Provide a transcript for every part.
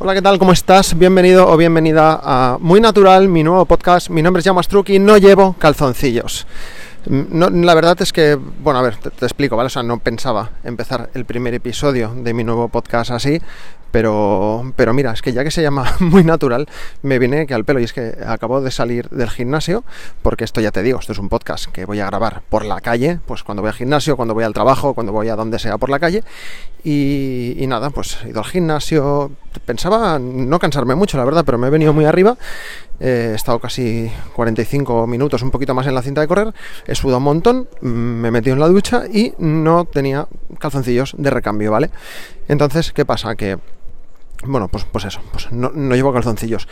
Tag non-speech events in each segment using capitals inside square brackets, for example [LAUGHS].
Hola, ¿qué tal? ¿Cómo estás? Bienvenido o bienvenida a Muy Natural, mi nuevo podcast. Mi nombre es Llamas y no llevo calzoncillos. Mm, la verdad es que, bueno, a ver, te, te, explico, ¿vale? O sea, no pensaba empezar el primer episodio de mi nuevo podcast así, pero, pero mira, es que ya que se llama [LAUGHS] muy natural, me viene que al pelo. Y es que acabo de salir del gimnasio, porque esto ya te digo, esto es un podcast que voy a grabar por la calle, pues cuando voy al gimnasio, cuando voy al trabajo, cuando voy a donde sea por la calle. Y, nada, pues he ido al gimnasio. Pensaba no cansarme mucho, la verdad, pero me he venido muy arriba. he estado casi 45 minutos, un poquito más en la cinta de correr. He sudado un montón, me he metido en la ducha y no tenía calzoncillos de recambio, ¿vale? Entonces, ¿qué pasa? Que bueno, pues, pues eso, pues no, llevo calzoncillos.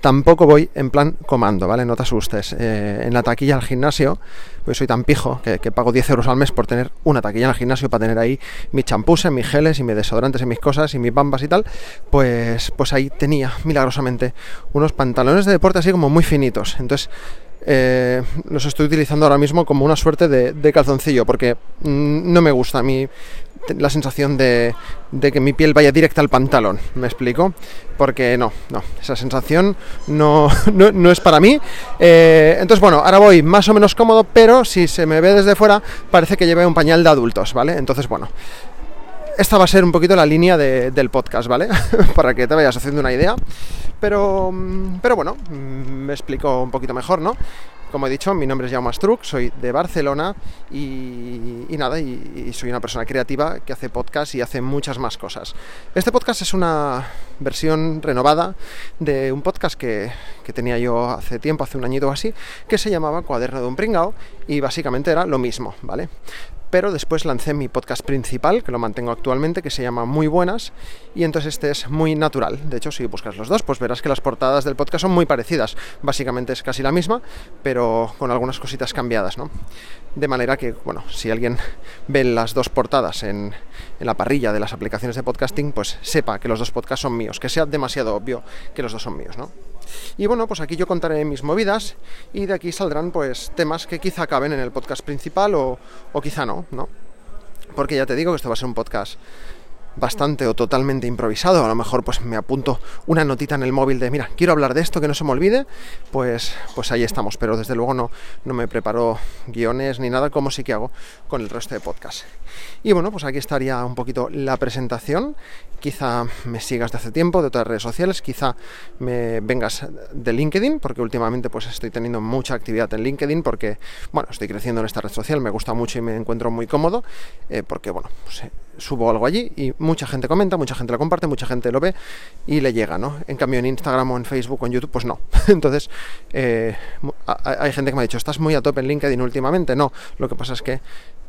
Tampoco voy en plan comando, ¿vale? No te asustes. Eh, en la taquilla al gimnasio, pues soy tan pijo que, pago 10 euros al mes por tener una taquilla en el gimnasio para tener ahí mis champús, mis geles y mis desodorantes y mis cosas y mis bambas y tal. Pues, pues ahí tenía milagrosamente unos pantalones de deporte así como muy finitos. Entonces, eh, los estoy utilizando ahora mismo como una suerte de, calzoncillo porque mm, no me gusta a mí la sensación de, que mi piel vaya directa al pantalón, ¿me explico? Porque no, no, esa sensación [LAUGHS] no, no, es para mí. Eh, entonces, bueno, ahora voy más o menos cómodo, pero si se me ve desde fuera, parece que lleve un pañal de adultos, ¿vale? Entonces, bueno, esta va a ser un poquito la línea del podcast, ¿vale? [LAUGHS] para que te vayas haciendo una idea. Pero, mm, pero bueno, mm, me explico un poquito mejor, ¿no? Como he dicho, mi nombre es Jaume Struck, soy de Barcelona y, nada, y, soy una persona creativa que hace podcast y hace muchas más cosas. Este podcast es una versión renovada de un podcast que, que tenía yo hace tiempo, hace un añito o así, que se llamaba Cuaderno de un Pringao y básicamente era lo mismo, ¿vale? Pero después lancé mi podcast principal, que lo mantengo actualmente, que se llama Muy Buenas, y entonces este es muy natural. De hecho, si buscas los dos, pues verás que las portadas del podcast son muy parecidas. Básicamente es casi la misma, pero con algunas cositas cambiadas, ¿no? De manera que, bueno, si alguien ve las dos portadas en, en la parrilla de las aplicaciones de podcasting, pues sepa que los dos podcasts son míos, que sea demasiado obvio que los dos son míos, ¿no? Y bueno, pues aquí yo contaré mis movidas y de aquí saldrán pues temas que quizá caben en el podcast principal o, o quizá no, ¿no? Porque ya te digo que esto va a ser un podcast bastante o totalmente improvisado, a lo mejor pues me apunto una notita en el móvil de mira, quiero hablar de esto, que no se me olvide, pues, pues ahí estamos, pero desde luego no, no me preparo guiones ni nada como sí que hago con el resto de podcast. Y bueno, pues aquí estaría un poquito la presentación, quizá me sigas de hace tiempo de otras redes sociales, quizá me vengas de LinkedIn, porque últimamente pues estoy teniendo mucha actividad en LinkedIn, porque bueno, estoy creciendo en esta red social, me gusta mucho y me encuentro muy cómodo, eh, porque bueno, pues, subo algo allí y mucha gente comenta, mucha gente lo comparte, mucha gente lo ve y le llega, ¿no? En cambio en Instagram o en Facebook o en YouTube, pues no. [LAUGHS] Entonces, eh, hay gente que me ha dicho, ¿estás muy a tope en LinkedIn últimamente? No, lo que pasa es que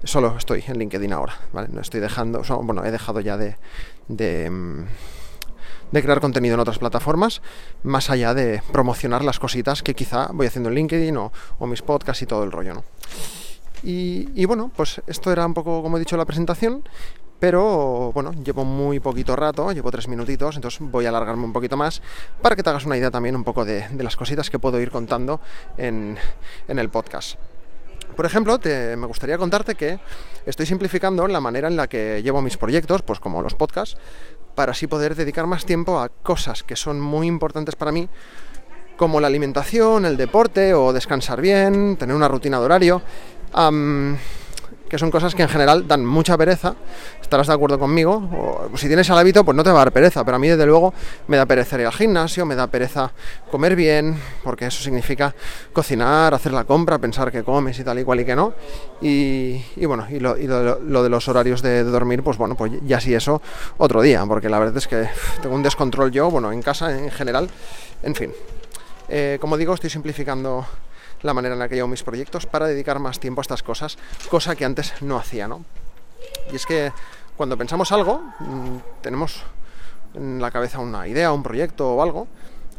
solo estoy en LinkedIn ahora, ¿vale? No estoy dejando, bueno, he dejado ya de, mm, de crear contenido en otras plataformas, más allá de promocionar las cositas que quizá voy haciendo en LinkedIn o, o mis podcasts y todo el rollo, ¿no? Y, y, bueno, pues esto era un poco, como he dicho, la presentación pero bueno, llevo muy poquito rato, llevo tres minutitos, entonces voy a alargarme un poquito más para que te hagas una idea también un poco de, las cositas que puedo ir contando en, el podcast. Por ejemplo, me gustaría contarte que estoy simplificando la manera en la que llevo mis proyectos, pues como los podcasts, para así poder dedicar más tiempo a cosas que son muy importantes para mí, como la alimentación, el deporte o descansar bien, tener una rutina de horario que son cosas que en general dan mucha pereza, estarás de acuerdo conmigo, o si tienes el hábito pues no te va a dar pereza, pero a mí desde luego me da pereza ir al gimnasio, me da pereza comer bien, porque eso significa cocinar, hacer la compra, pensar que comes y tal y cual y que no, y, bueno, y, lo, de los horarios de, dormir, pues bueno, pues ya sí eso otro día, porque la verdad es que tengo un descontrol yo, bueno, en casa en general, en fin. Eh, como digo, estoy simplificando la manera en la que llevo mis proyectos para dedicar más tiempo a estas cosas, cosa que antes no hacía, ¿no? Y es que cuando pensamos algo, mm, tenemos en la cabeza una idea, un proyecto o algo,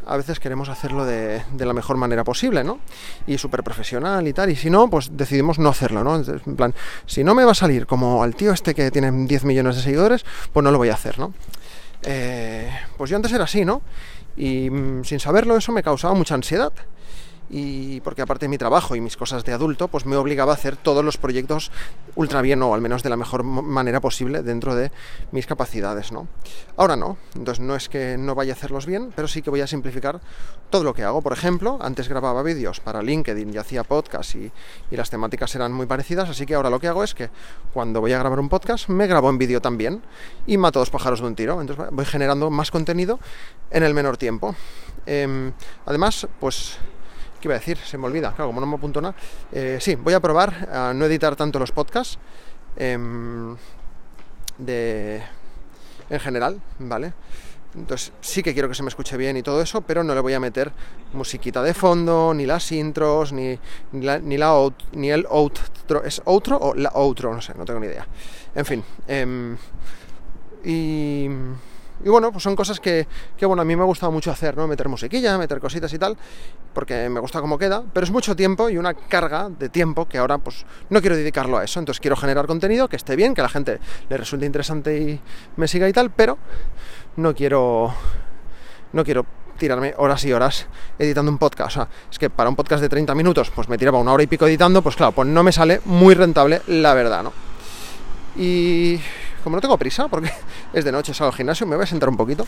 a veces queremos hacerlo de, la mejor manera posible, ¿no? Y súper profesional y tal, y si no, pues decidimos no hacerlo, ¿no? En plan, si no me va a salir como al tío este que tiene 10 millones de seguidores, pues no lo voy a hacer, ¿no? Eh, pues yo antes era así, ¿no? Y mm, sin saberlo eso me causaba mucha ansiedad y porque aparte de mi trabajo y mis cosas de adulto, pues me obligaba a hacer todos los proyectos ultra bien o al menos de la mejor manera posible dentro de mis capacidades, ¿no? Ahora no, entonces no es que no vaya a hacerlos bien, pero sí que voy a simplificar todo lo que hago. Por ejemplo, antes grababa vídeos para LinkedIn y hacía podcast y, y las temáticas eran muy parecidas, así que ahora lo que hago es que cuando voy a grabar un podcast me grabo en vídeo también y mato dos pájaros de un tiro, entonces voy generando más contenido en el menor tiempo. Em, además, pues ¿Qué iba a decir? Se me olvida, claro, como no me apunto nada. Eh, sí, voy a probar a no editar tanto los podcasts em, de, en general, ¿vale? Entonces sí que quiero que se me escuche bien y todo eso, pero no le voy a meter musiquita de fondo, ni las intros, ni, ni, la ni el outro. ¿Es outro o la outro? No sé, no tengo ni idea. En fin. Em, y y bueno, pues son cosas que, bueno, a mí me ha gustado mucho hacer, ¿no? Meter musiquilla, meter cositas y tal, porque me gusta cómo queda, pero es mucho tiempo y una carga de tiempo que ahora pues no quiero dedicarlo a eso, entonces quiero generar contenido que esté bien, que a la gente le resulte interesante y me siga y tal, pero no quiero no quiero tirarme horas y horas editando un podcast. O sea, es que para un podcast de 30 minutos, pues me tiraba una hora y pico editando, pues claro, pues no me sale muy rentable, la verdad, ¿no? Y como no tengo prisa, porque [LAUGHS] es de noche, salgo al gimnasio, me voy a sentar un poquito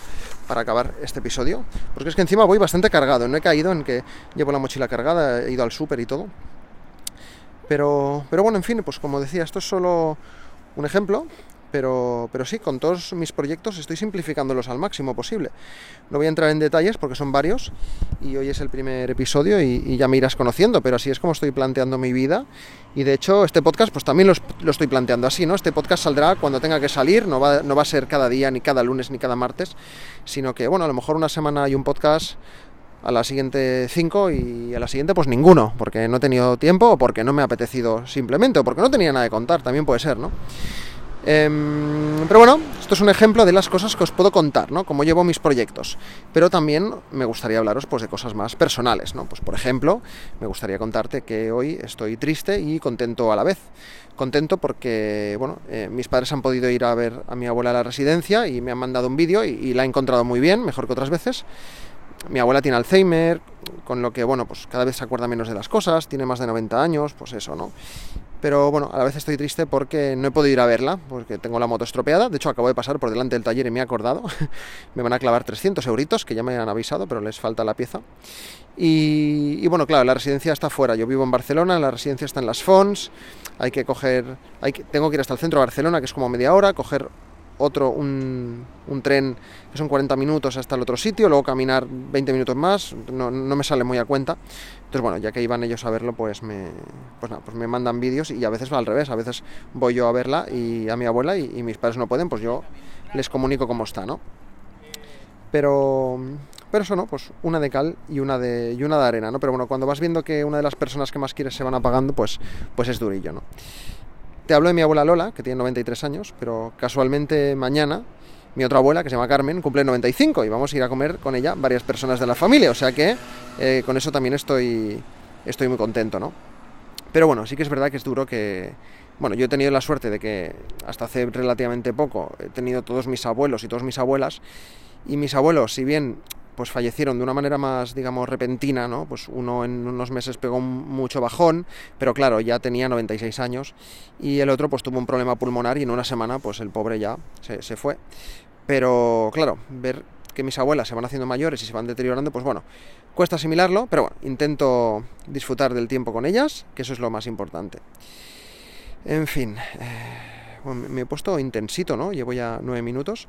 para acabar este episodio, porque es que encima voy bastante cargado, no he caído en que llevo la mochila cargada, he ido al súper y todo. Pero, pero bueno, en fin, pues como decía, esto es solo un ejemplo pero, pero sí, con todos mis proyectos estoy simplificándolos al máximo posible. No voy a entrar en detalles porque son varios y hoy es el primer episodio y, ya me irás conociendo, pero así es como estoy planteando mi vida y de hecho este podcast pues también lo, estoy planteando así, ¿no? Este podcast saldrá cuando tenga que salir, no va, no va a ser cada día, ni cada lunes, ni cada martes, sino que, bueno, a lo mejor una semana hay un podcast a la siguiente cinco y a la siguiente pues ninguno, porque no he tenido tiempo o porque no me ha apetecido simplemente o porque no tenía nada de contar, también puede ser, ¿no? Em, pero bueno, esto es un ejemplo de las cosas que os puedo contar, ¿no? Cómo llevo mis proyectos. Pero también me gustaría hablaros pues, de cosas más personales, ¿no? Pues por ejemplo, me gustaría contarte que hoy estoy triste y contento a la vez. Contento porque, bueno, eh, mis padres han podido ir a ver a mi abuela a la residencia y me han mandado un vídeo y, y la he encontrado muy bien, mejor que otras veces mi abuela tiene Alzheimer, con lo que, bueno, pues cada vez se acuerda menos de las cosas, tiene más de 90 años, pues eso, ¿no? Pero bueno, a la vez estoy triste porque no he podido ir a verla, porque tengo la moto estropeada. De hecho, acabo de pasar por delante del taller y me he acordado. [LAUGHS] me van a clavar 300 euritos, que ya me han avisado, pero les falta la pieza. Y, bueno, claro, la residencia está fuera. Yo vivo en Barcelona, la residencia está en Las Fons. Hay que coger, tengo que ir hasta el centro de Barcelona, que es como media hora, coger otro, un, un, tren que son 40 minutos hasta el otro sitio, luego caminar 20 minutos más, no, no, me sale muy a cuenta. Entonces, bueno, ya que iban ellos a verlo, pues me, pues nada, pues me mandan vídeos y a veces va al revés, a veces voy yo a verla y a mi abuela y, mis padres no pueden, pues yo les comunico cómo está, ¿no? Pero, pero eso no, pues una de cal y una de, y una de arena, ¿no? Pero bueno, cuando vas viendo que una de las personas que más quieres se van apagando, pues, pues es durillo, ¿no? Te hablo de mi abuela Lola, que tiene 93 años, pero casualmente mañana mi otra abuela, que se llama Carmen, cumple 95 y vamos a ir a comer con ella varias personas de la familia, o sea que eh, con eso también estoy, estoy muy contento, ¿no? Pero bueno, sí que es verdad que es duro que... Bueno, yo he tenido la suerte de que hasta hace relativamente poco he tenido todos mis abuelos y todas mis abuelas, y mis abuelos, si bien pues fallecieron de una manera más, digamos, repentina, ¿no? Pues uno en unos meses pegó mucho bajón, pero claro, ya tenía 96 años, y el otro pues tuvo un problema pulmonar y en una semana pues el pobre ya se, se fue. Pero claro, ver que mis abuelas se van haciendo mayores y se van deteriorando, pues bueno, cuesta asimilarlo, pero bueno, intento disfrutar del tiempo con ellas, que eso es lo más importante. En fin, eh, me he puesto intensito, ¿no? Llevo ya nueve minutos.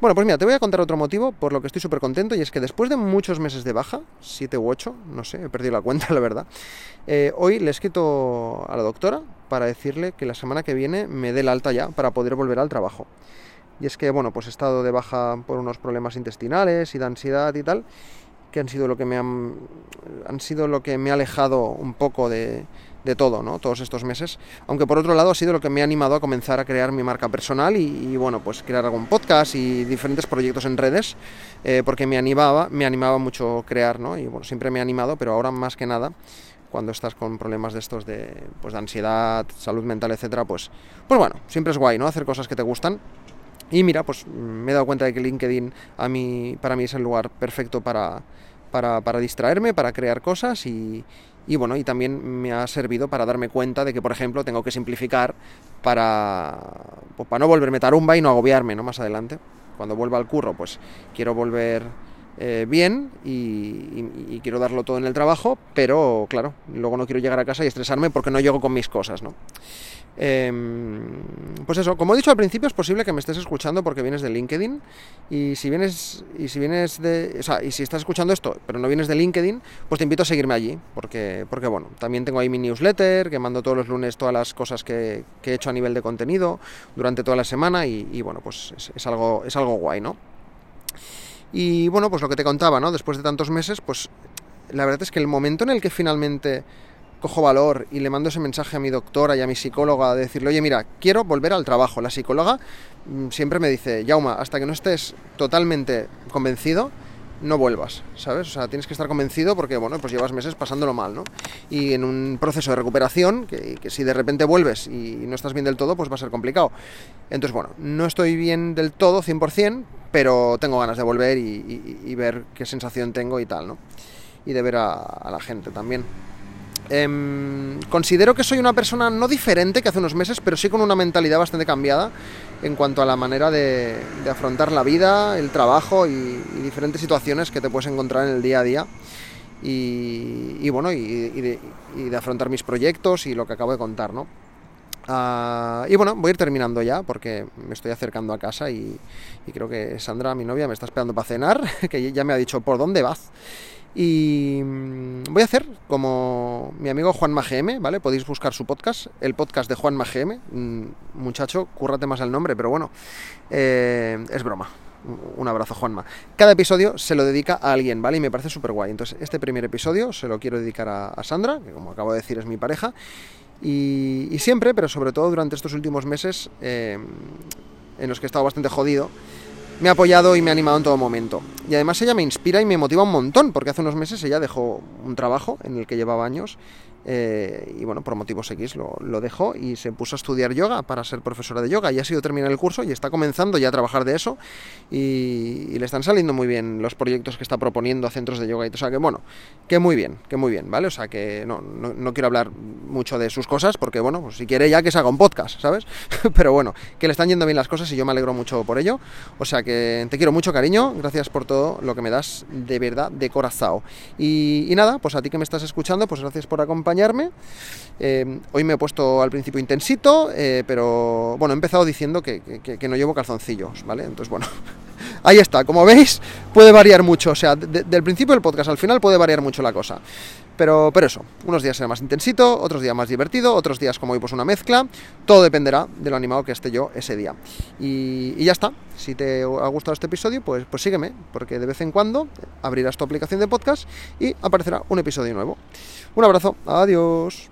Bueno, pues mira, te voy a contar otro motivo por lo que estoy súper contento y es que después de muchos meses de baja, siete u ocho, no sé, he perdido la cuenta, [LAUGHS] la verdad, eh, hoy le he escrito a la doctora para decirle que la semana que viene me dé la alta ya para poder volver al trabajo. Y es que, bueno, pues he estado de baja por unos problemas intestinales y de ansiedad y tal, que han sido lo que me han, han sido lo que me ha alejado un poco de, de todo, ¿no? Todos estos meses. Aunque por otro lado ha sido lo que me ha animado a comenzar a crear mi marca personal y, bueno, pues crear algún podcast y diferentes proyectos en redes, eh, porque me animaba, me animaba mucho crear, ¿no? Y bueno, siempre me ha animado, pero ahora más que nada cuando estás con problemas de estos de, pues, ansiedad, salud mental, etcétera, pues, pues bueno, siempre es guay, ¿no? Hacer cosas que te gustan. Y mira, pues me he dado cuenta de que LinkedIn a mí, para mí es el lugar perfecto para, para, para distraerme, para crear cosas y, y bueno, y también me ha servido para darme cuenta de que, por ejemplo, tengo que simplificar para, pues, para no volverme tarumba y no agobiarme, ¿no? Más adelante. Cuando vuelva al curro, pues quiero volver eh, bien y, quiero darlo todo en el trabajo, pero claro, luego no quiero llegar a casa y estresarme porque no llego con mis cosas, ¿no? Em, pues eso, como he dicho al principio, es posible que me estés escuchando porque vienes de LinkedIn. Y si vienes, y si vienes de. O sea, y si estás escuchando esto, pero no vienes de LinkedIn, pues te invito a seguirme allí. Porque, porque bueno, también tengo ahí mi newsletter, que mando todos los lunes todas las cosas que, he hecho a nivel de contenido durante toda la semana. Y, bueno, pues es, algo, es algo guay, ¿no? Y bueno, pues lo que te contaba, ¿no? Después de tantos meses, pues la verdad es que el momento en el que finalmente cojo valor y le mando ese mensaje a mi doctora y a mi psicóloga de decirle, oye, mira, quiero volver al trabajo. La psicóloga mm, siempre me dice, Yauma, hasta que no estés totalmente convencido, no vuelvas, ¿sabes? O sea, tienes que estar convencido porque, bueno, pues llevas meses pasándolo mal, ¿no? Y en un proceso de recuperación, que, si de repente vuelves y no estás bien del todo, pues va a ser complicado. Entonces, bueno, no estoy bien del todo, 100%, pero tengo ganas de volver y, ver qué sensación tengo y tal, ¿no? Y de ver a la gente también. Em, considero que soy una persona no diferente que hace unos meses, pero sí con una mentalidad bastante cambiada en cuanto a la manera de, afrontar la vida, el trabajo y, diferentes situaciones que te puedes encontrar en el día a día. Y, bueno, y, de, afrontar mis proyectos y lo que acabo de contar, ¿no? Ah, y bueno, voy a ir terminando ya porque me estoy acercando a casa y, creo que Sandra, mi novia, me está esperando para cenar, [LAUGHS] que ya me ha dicho por dónde vas. Y mm, voy a hacer como mi amigo Juan GM, ¿vale? Podéis buscar su podcast, el podcast de Juan GM. Mm, muchacho, cúrrate más el nombre, pero bueno, eh, es broma. Un abrazo, Juanma. Cada episodio se lo dedica a alguien, ¿vale? Y me parece súper guay. Entonces, este primer episodio se lo quiero dedicar a, Sandra, que como acabo de decir es mi pareja. Y, siempre, pero sobre todo durante estos últimos meses eh, en los que he estado bastante jodido, me ha apoyado y me ha animado en todo momento. Y además ella me inspira y me motiva un montón, porque hace unos meses ella dejó un trabajo en el que llevaba años eh, y bueno, por motivos X lo, lo, dejó y se puso a estudiar yoga para ser profesora de yoga y ha sido terminar el curso y está comenzando ya a trabajar de eso y, le están saliendo muy bien los proyectos que está proponiendo a centros de yoga y. O sea que bueno, que muy bien, que muy bien, ¿vale? O sea que no, no, quiero hablar mucho de sus cosas porque bueno, pues si quiere ya que se haga un podcast, ¿sabes? [LAUGHS] Pero bueno, que le están yendo bien las cosas y yo me alegro mucho por ello. O sea que te quiero mucho, cariño, gracias por todo lo que me das de verdad, de corazón. Y, y nada, pues a ti que me estás escuchando, pues gracias por acompañarme eh, hoy me he puesto al principio intensito, eh, pero bueno, he empezado diciendo que, no llevo calzoncillos, ¿vale? Entonces, bueno, [LAUGHS] ahí está. Como veis, puede variar mucho. O sea, del principio del podcast al final puede variar mucho la cosa. Pero, pero eso, unos días será más intensito, otros días más divertido, otros días como hoy pues una mezcla. Todo dependerá de lo animado que esté yo ese día. Y, ya está. Si te ha gustado este episodio, pues, pues sígueme, porque de vez en cuando abrirás tu aplicación de podcast y aparecerá un episodio nuevo. Un abrazo, adiós.